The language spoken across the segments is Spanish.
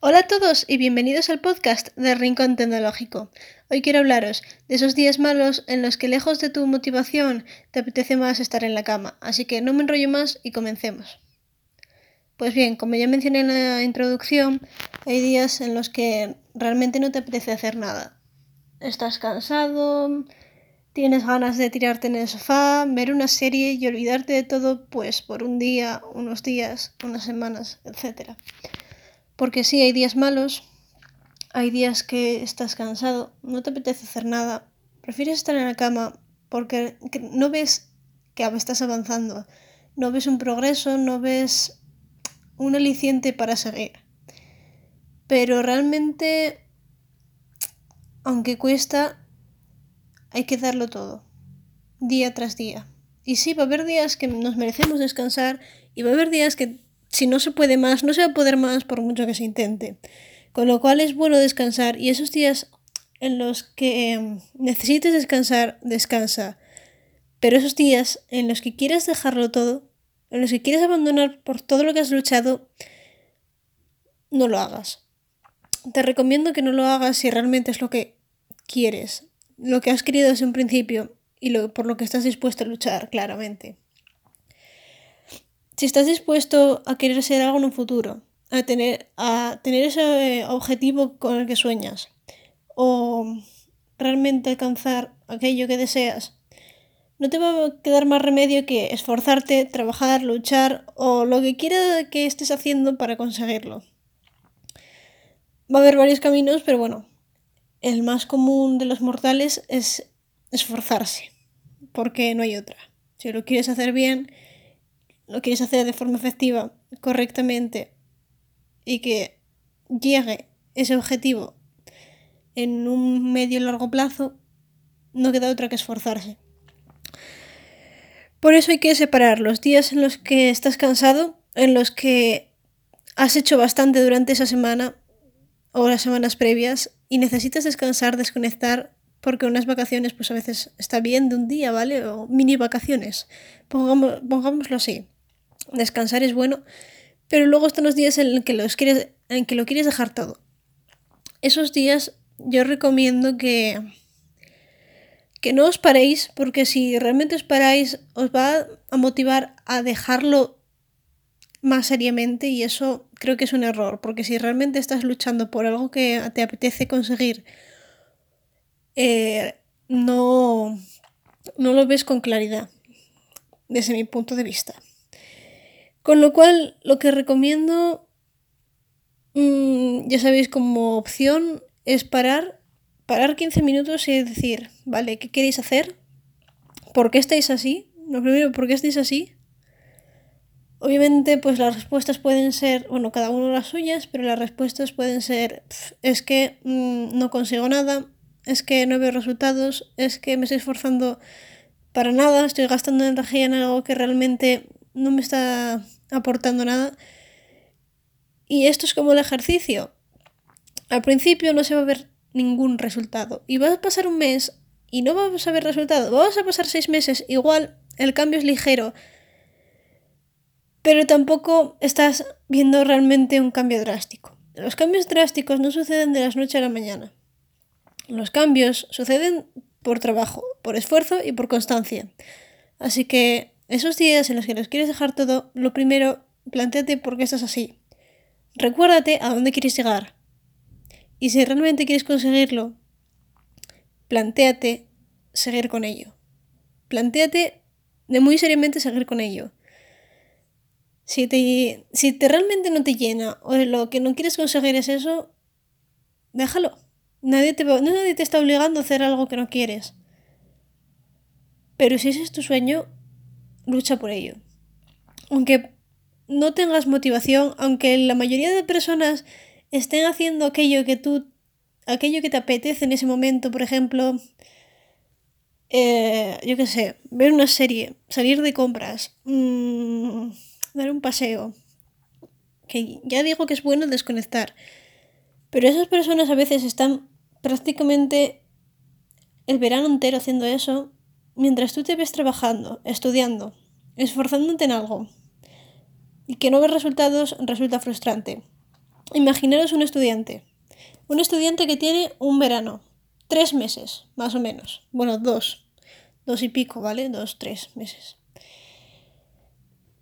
Hola a todos y bienvenidos al podcast de Rincón Tecnológico. Hoy quiero hablaros de esos días malos en los que lejos de tu motivación te apetece más estar en la cama, así que no me enrollo más y comencemos. Pues bien, como ya mencioné en la introducción, hay días en los que realmente no te apetece hacer nada. Estás cansado, tienes ganas de tirarte en el sofá, ver una serie y olvidarte de todo, pues por un día, unos días, unas semanas, etc. Porque sí, hay días malos, hay días que estás cansado, no te apetece hacer nada, prefieres estar en la cama porque no ves que estás avanzando, no ves un progreso, no ves un aliciente para seguir. Pero realmente, aunque cuesta, hay que darlo todo, día tras día. Y sí, va a haber días que nos merecemos descansar y va a haber días que si no se puede más, no se va a poder más por mucho que se intente. Con lo cual es bueno descansar y esos días en los que em, necesites descansar, descansa. Pero esos días en los que quieras dejarlo todo, en los que quieres abandonar por todo lo que has luchado, no lo hagas. Te recomiendo que no lo hagas si realmente es lo que quieres, lo que has querido desde un principio y lo, por lo que estás dispuesto a luchar, claramente. Si estás dispuesto a querer ser algo en un futuro, a tener, a tener ese objetivo con el que sueñas, o realmente alcanzar aquello que deseas, no te va a quedar más remedio que esforzarte, trabajar, luchar o lo que quiera que estés haciendo para conseguirlo. Va a haber varios caminos, pero bueno, el más común de los mortales es esforzarse, porque no hay otra. Si lo quieres hacer bien, lo quieres hacer de forma efectiva, correctamente, y que llegue ese objetivo en un medio y largo plazo, no queda otra que esforzarse. Por eso hay que separar los días en los que estás cansado, en los que has hecho bastante durante esa semana o las semanas previas y necesitas descansar, desconectar, porque unas vacaciones pues a veces está bien de un día, ¿vale? O mini vacaciones, pongámoslo así descansar es bueno, pero luego están los días en que, los quieres, en que lo quieres dejar todo. Esos días yo recomiendo que, que no os paréis, porque si realmente os paráis, os va a motivar a dejarlo más seriamente y eso creo que es un error, porque si realmente estás luchando por algo que te apetece conseguir, eh, no, no lo ves con claridad, desde mi punto de vista. Con lo cual, lo que recomiendo, mm, ya sabéis, como opción es parar, parar 15 minutos y decir, vale, ¿qué queréis hacer? ¿Por qué estáis así? Lo primero, ¿por qué estáis así? Obviamente, pues las respuestas pueden ser, bueno, cada uno las suyas, pero las respuestas pueden ser, es que mm, no consigo nada, es que no veo resultados, es que me estoy esforzando para nada, estoy gastando energía en algo que realmente no me está aportando nada. Y esto es como el ejercicio. Al principio no se va a ver ningún resultado. Y vas a pasar un mes y no vamos a ver resultado. Vamos a pasar seis meses, igual el cambio es ligero. Pero tampoco estás viendo realmente un cambio drástico. Los cambios drásticos no suceden de la noche a la mañana. Los cambios suceden por trabajo, por esfuerzo y por constancia. Así que esos días en los que los quieres dejar todo, lo primero, planteate por qué estás así. Recuérdate a dónde quieres llegar. Y si realmente quieres conseguirlo, planteate seguir con ello. Planteate de muy seriamente seguir con ello. Si te, si te realmente no te llena o lo que no quieres conseguir es eso, déjalo. Nadie te, nadie te está obligando a hacer algo que no quieres. Pero si ese es tu sueño, lucha por ello. Aunque no tengas motivación, aunque la mayoría de personas estén haciendo aquello que tú, aquello que te apetece en ese momento, por ejemplo, eh, yo qué sé, ver una serie, salir de compras, mmm, dar un paseo, que ya digo que es bueno desconectar, pero esas personas a veces están prácticamente el verano entero haciendo eso mientras tú te ves trabajando, estudiando, esforzándote en algo y que no ves resultados resulta frustrante. imaginaros un estudiante. Un estudiante que tiene un verano, tres meses, más o menos. Bueno, dos, dos y pico, ¿vale? Dos, tres meses.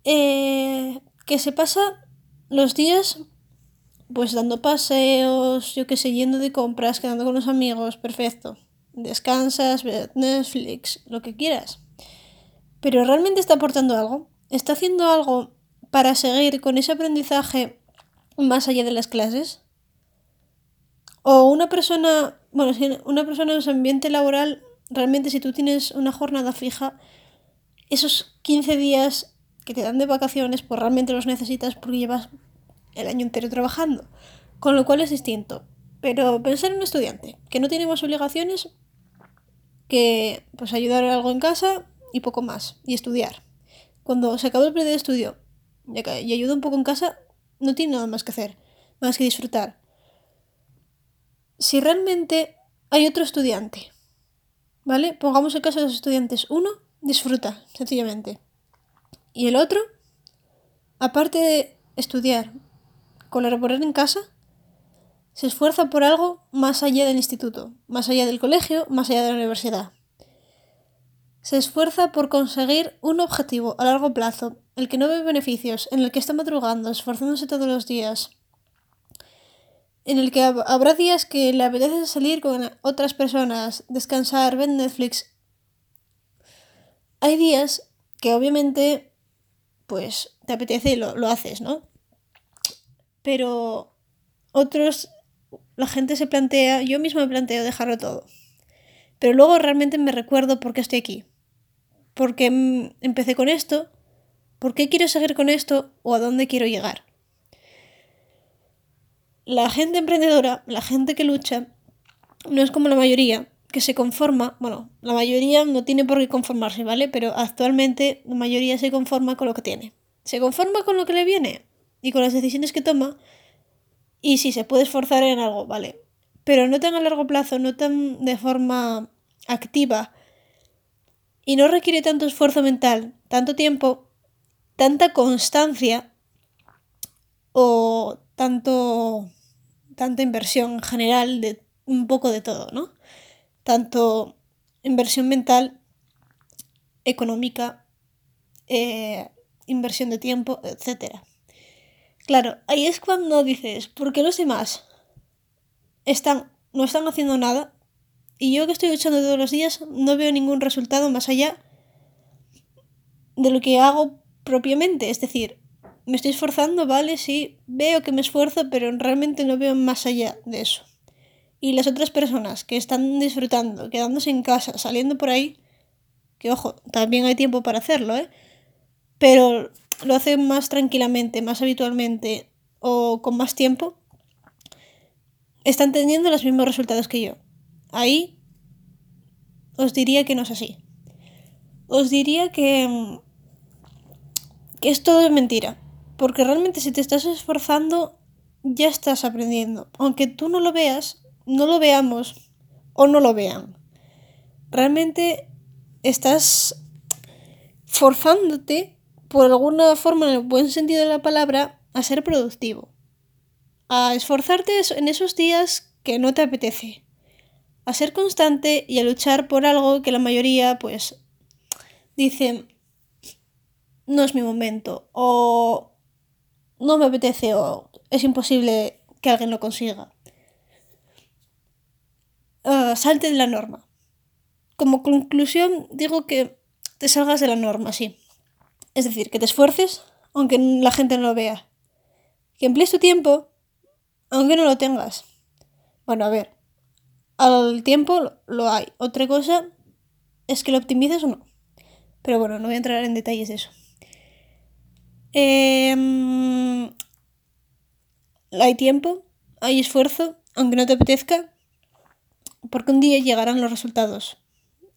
Eh, que se pasa los días pues dando paseos, yo qué sé, yendo de compras, quedando con los amigos, perfecto. Descansas, ves Netflix, lo que quieras. Pero ¿realmente está aportando algo? ¿Está haciendo algo para seguir con ese aprendizaje más allá de las clases? O una persona, bueno, si una persona en su ambiente laboral, realmente si tú tienes una jornada fija, esos 15 días que te dan de vacaciones, pues realmente los necesitas porque llevas el año entero trabajando. Con lo cual es distinto. Pero pensar en un estudiante que no tiene más obligaciones que pues ayudar algo en casa y poco más. Y estudiar. Cuando se acabó el periodo de estudio y ayuda un poco en casa, no tiene nada más que hacer, más que disfrutar. Si realmente hay otro estudiante, ¿vale? Pongamos el caso de los estudiantes. Uno disfruta, sencillamente. Y el otro, aparte de estudiar, colaborar en casa, se esfuerza por algo más allá del instituto, más allá del colegio, más allá de la universidad. Se esfuerza por conseguir un objetivo a largo plazo, el que no ve beneficios, en el que está madrugando, esforzándose todos los días, en el que habrá días que le apetece salir con otras personas, descansar, ver Netflix. Hay días que obviamente pues te apetece y lo, lo haces, ¿no? pero otros, la gente se plantea, yo mismo me planteo dejarlo todo. Pero luego realmente me recuerdo por qué estoy aquí. ¿Por qué empecé con esto? ¿Por qué quiero seguir con esto? ¿O a dónde quiero llegar? La gente emprendedora, la gente que lucha, no es como la mayoría, que se conforma, bueno, la mayoría no tiene por qué conformarse, ¿vale? Pero actualmente la mayoría se conforma con lo que tiene. ¿Se conforma con lo que le viene? y con las decisiones que toma. Y si se puede esforzar en algo, vale. Pero no tan a largo plazo, no tan de forma activa. Y no requiere tanto esfuerzo mental, tanto tiempo, tanta constancia o tanto tanta inversión en general de un poco de todo, ¿no? Tanto inversión mental, económica, eh, inversión de tiempo, etcétera. Claro, ahí es cuando dices, ¿por qué los demás están, no están haciendo nada? Y yo que estoy luchando todos los días no veo ningún resultado más allá de lo que hago propiamente. Es decir, me estoy esforzando, vale, sí, veo que me esfuerzo, pero realmente no veo más allá de eso. Y las otras personas que están disfrutando, quedándose en casa, saliendo por ahí, que ojo, también hay tiempo para hacerlo, ¿eh? Pero lo hace más tranquilamente, más habitualmente o con más tiempo, están teniendo los mismos resultados que yo. Ahí os diría que no es así. Os diría que, que es todo mentira. Porque realmente si te estás esforzando, ya estás aprendiendo. Aunque tú no lo veas, no lo veamos o no lo vean. Realmente estás forzándote por alguna forma, en el buen sentido de la palabra, a ser productivo. A esforzarte en esos días que no te apetece. A ser constante y a luchar por algo que la mayoría, pues, dicen, no es mi momento, o no me apetece, o es imposible que alguien lo consiga. Ah, salte de la norma. Como conclusión, digo que te salgas de la norma, sí. Es decir, que te esfuerces aunque la gente no lo vea. Que emplees tu tiempo aunque no lo tengas. Bueno, a ver, al tiempo lo hay. Otra cosa es que lo optimices o no. Pero bueno, no voy a entrar en detalles de eso. Em, hay tiempo, hay esfuerzo, aunque no te apetezca, porque un día llegarán los resultados.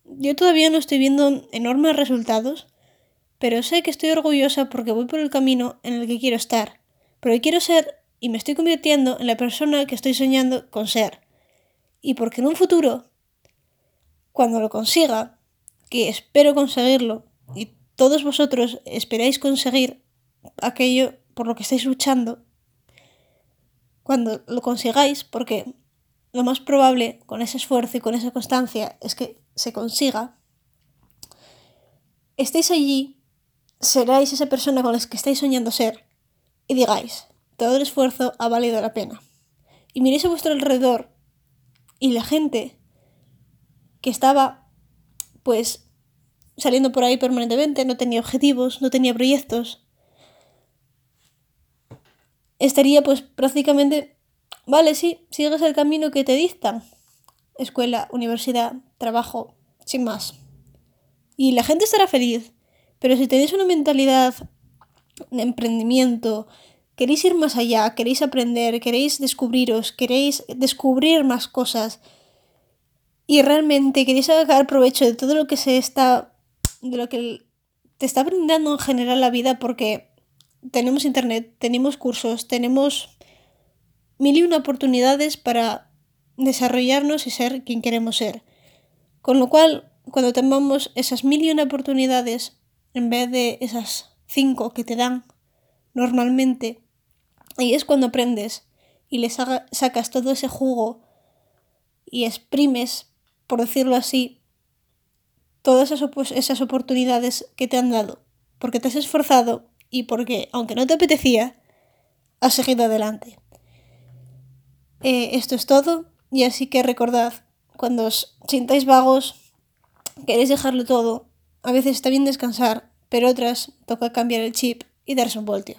Yo todavía no estoy viendo enormes resultados, pero sé que estoy orgullosa porque voy por el camino en el que quiero estar, pero quiero ser y me estoy convirtiendo en la persona que estoy soñando con ser. Y porque en un futuro, cuando lo consiga, que espero conseguirlo, y todos vosotros esperáis conseguir aquello por lo que estáis luchando, cuando lo consigáis, porque lo más probable con ese esfuerzo y con esa constancia es que se consiga, estéis allí, seráis esa persona con la que estáis soñando ser y digáis, todo el esfuerzo ha valido la pena. Y miréis a vuestro alrededor y la gente que estaba pues saliendo por ahí permanentemente, no tenía objetivos, no tenía proyectos, estaría pues prácticamente, vale, sí, sigues el camino que te dictan. Escuela, universidad, trabajo, sin más. Y la gente estará feliz. Pero si tenéis una mentalidad de emprendimiento, queréis ir más allá, queréis aprender, queréis descubriros, queréis descubrir más cosas y realmente queréis sacar provecho de todo lo que se está, de lo que te está brindando en general la vida porque tenemos internet, tenemos cursos, tenemos mil y una oportunidades para desarrollarnos y ser quien queremos ser. Con lo cual, cuando tengamos esas mil y una oportunidades, en vez de esas cinco que te dan normalmente, ahí es cuando aprendes y le sacas todo ese jugo y exprimes, por decirlo así, todas esas, esas oportunidades que te han dado, porque te has esforzado y porque, aunque no te apetecía, has seguido adelante. Eh, esto es todo y así que recordad, cuando os sintáis vagos, queréis dejarlo todo, a veces está bien descansar, pero otras toca cambiar el chip y darse un voltio.